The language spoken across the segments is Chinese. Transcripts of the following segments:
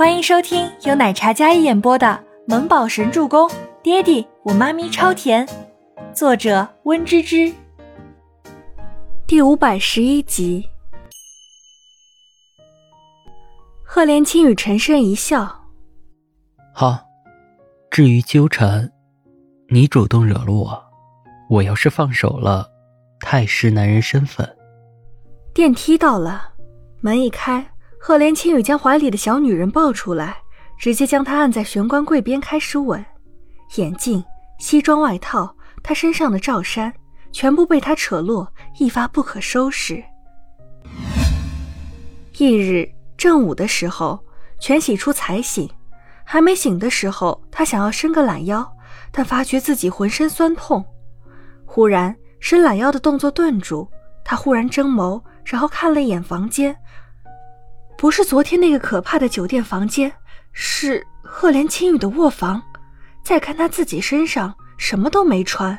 欢迎收听由奶茶嘉一演播的《萌宝神助攻》，爹地我妈咪超甜，作者温芝芝。第五百十一集。赫连青与沉声一笑：“好，至于纠缠，你主动惹了我，我要是放手了，太失男人身份。”电梯到了，门一开。赫连青羽将怀里的小女人抱出来，直接将她按在玄关柜边开始吻。眼镜、西装外套，她身上的罩衫，全部被他扯落，一发不可收拾。翌日正午的时候，全喜初才醒，还没醒的时候，他想要伸个懒腰，但发觉自己浑身酸痛。忽然伸懒腰的动作顿住，他忽然睁眸，然后看了一眼房间。不是昨天那个可怕的酒店房间，是赫连青雨的卧房。再看他自己身上什么都没穿，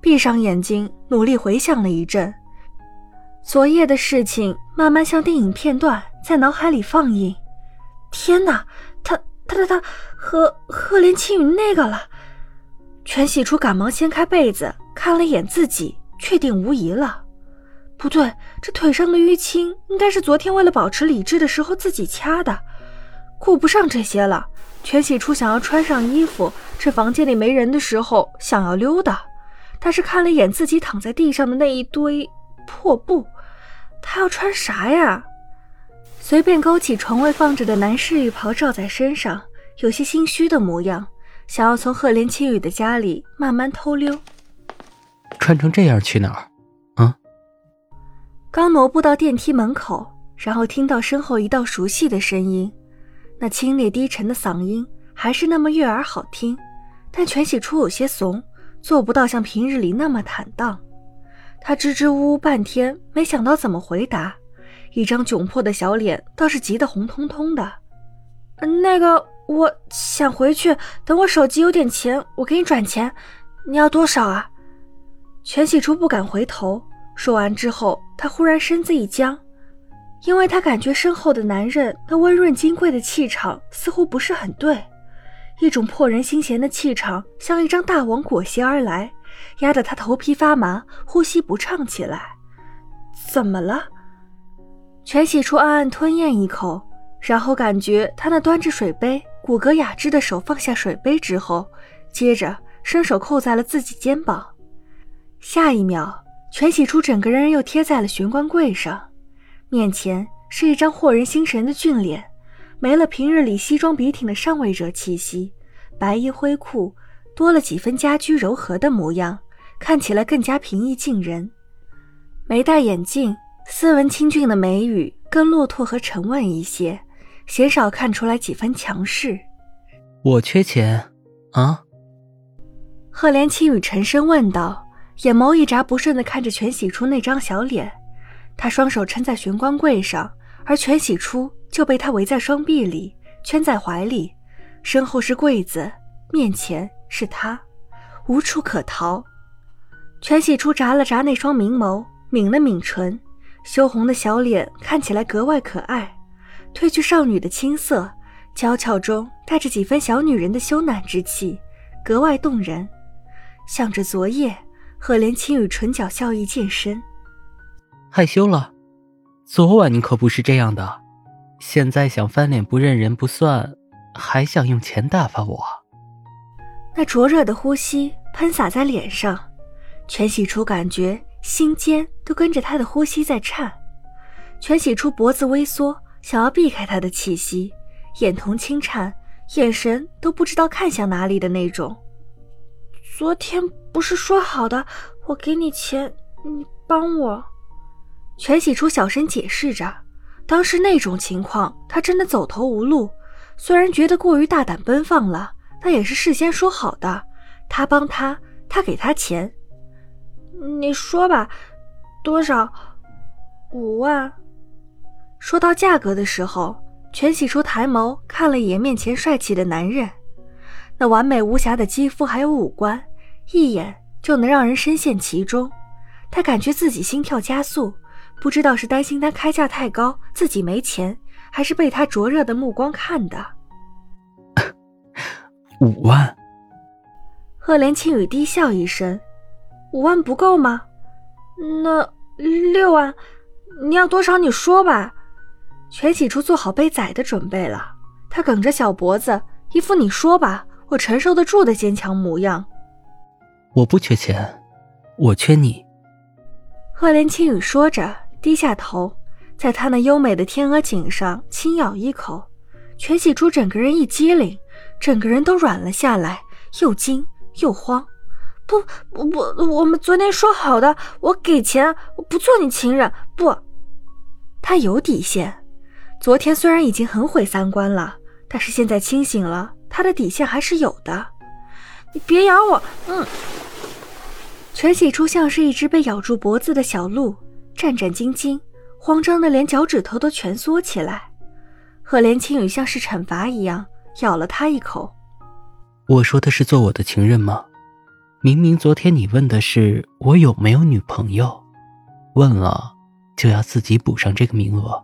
闭上眼睛努力回想了一阵，昨夜的事情慢慢像电影片段在脑海里放映。天哪，他他他他和赫连青雨那个了！全喜初赶忙掀开被子看了一眼自己，确定无疑了。不对，这腿上的淤青应该是昨天为了保持理智的时候自己掐的。顾不上这些了，全喜初想要穿上衣服，趁房间里没人的时候想要溜达。但是看了一眼自己躺在地上的那一堆破布，他要穿啥呀？随便勾起床位放着的男士浴袍罩在身上，有些心虚的模样，想要从赫连青雨的家里慢慢偷溜。穿成这样去哪儿？刚挪步到电梯门口，然后听到身后一道熟悉的声音，那清冽低沉的嗓音还是那么悦耳好听，但全喜初有些怂，做不到像平日里那么坦荡。他支支吾吾半天，没想到怎么回答，一张窘迫的小脸倒是急得红彤彤的。那个，我想回去，等我手机有点钱，我给你转钱，你要多少啊？全喜初不敢回头。说完之后，他忽然身子一僵，因为他感觉身后的男人那温润金贵的气场似乎不是很对，一种破人心弦的气场像一张大网裹挟而来，压得他头皮发麻，呼吸不畅起来。怎么了？全喜初暗暗吞咽一口，然后感觉他那端着水杯、骨骼雅致的手放下水杯之后，接着伸手扣在了自己肩膀，下一秒。全喜初整个人又贴在了玄关柜上，面前是一张惑人心神的俊脸，没了平日里西装笔挺的上位者气息，白衣灰裤多了几分家居柔和的模样，看起来更加平易近人。没戴眼镜，斯文清俊的眉宇更落拓和沉稳一些，鲜少看出来几分强势。我缺钱，啊？赫连青雨沉声问道。眼眸一眨不顺地看着全喜初那张小脸，他双手撑在玄关柜上，而全喜初就被他围在双臂里，圈在怀里，身后是柜子，面前是他，无处可逃。全喜初眨了眨那双明眸，抿了抿唇，羞红的小脸看起来格外可爱，褪去少女的青涩，娇俏中带着几分小女人的羞赧之气，格外动人，想着昨夜。赫连青雨唇角笑意渐深，害羞了。昨晚你可不是这样的，现在想翻脸不认人不算，还想用钱打发我。那灼热的呼吸喷洒在脸上，全喜初感觉心尖都跟着他的呼吸在颤。全喜初脖子微缩，想要避开他的气息，眼瞳轻颤，眼神都不知道看向哪里的那种。昨天不是说好的，我给你钱，你帮我。全喜初小声解释着，当时那种情况，他真的走投无路。虽然觉得过于大胆奔放了，但也是事先说好的。他帮他，他给他钱。你说吧，多少？五万。说到价格的时候，全喜初抬眸看了一眼面前帅气的男人。那完美无瑕的肌肤还有五官，一眼就能让人深陷其中。他感觉自己心跳加速，不知道是担心他开价太高，自己没钱，还是被他灼热的目光看的。五万。赫连清雨低笑一声：“五万不够吗？那六万，你要多少你说吧。”全喜初做好被宰的准备了，他梗着小脖子，一副你说吧，我承受得住的坚强模样。我不缺钱，我缺你。赫连青雨说着，低下头，在他那优美的天鹅颈上轻咬一口。全喜珠整个人一激灵，整个人都软了下来，又惊又慌。不不不，我们昨天说好的，我给钱，我不做你情人。不，他有底线。昨天虽然已经很毁三观了，但是现在清醒了，他的底线还是有的。你别咬我，嗯。全喜初像是一只被咬住脖子的小鹿，战战兢兢，慌张的连脚趾头都蜷缩起来。赫连青雨像是惩罚一样咬了他一口。我说的是做我的情人吗？明明昨天你问的是我有没有女朋友，问了就要自己补上这个名额。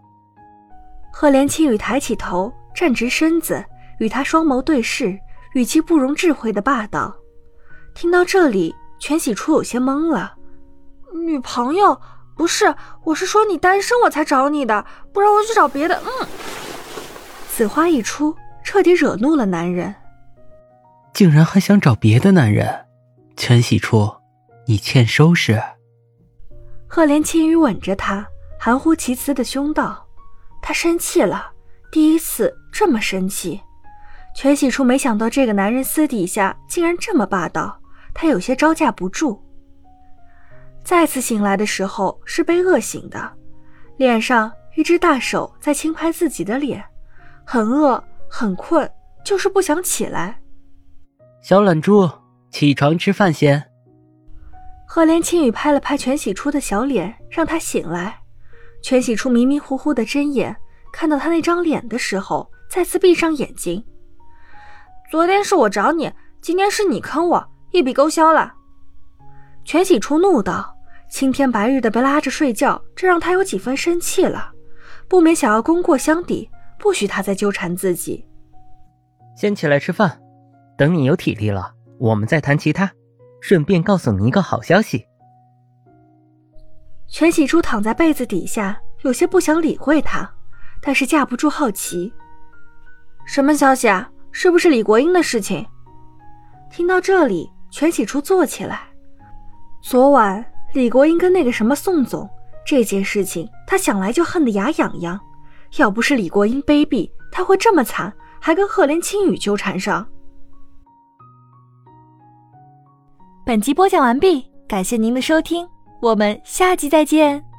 赫连青雨抬起头，站直身子，与他双眸对视，语气不容置喙的霸道。听到这里。全喜初有些懵了，女朋友不是，我是说你单身我才找你的，不然我去找别的。嗯，此话一出，彻底惹怒了男人，竟然还想找别的男人，全喜初，你欠收拾。赫连青羽吻着他，含糊其辞的凶道：“他生气了，第一次这么生气。”全喜初没想到这个男人私底下竟然这么霸道。他有些招架不住。再次醒来的时候是被饿醒的，脸上一只大手在轻拍自己的脸，很饿很困，就是不想起来。小懒猪，起床吃饭先。赫连青雨拍了拍全喜初的小脸，让他醒来。全喜初迷迷糊糊的睁眼，看到他那张脸的时候，再次闭上眼睛。昨天是我找你，今天是你坑我。一笔勾销了，全喜初怒道：“青天白日的被拉着睡觉，这让他有几分生气了，不免想要功过相抵，不许他再纠缠自己。”先起来吃饭，等你有体力了，我们再谈其他。顺便告诉你一个好消息。全喜初躺在被子底下，有些不想理会他，但是架不住好奇。什么消息啊？是不是李国英的事情？听到这里。全喜初坐起来。昨晚李国英跟那个什么宋总这件事情，他想来就恨得牙痒痒。要不是李国英卑鄙，他会这么惨，还跟赫连青雨纠缠上。本集播讲完毕，感谢您的收听，我们下集再见。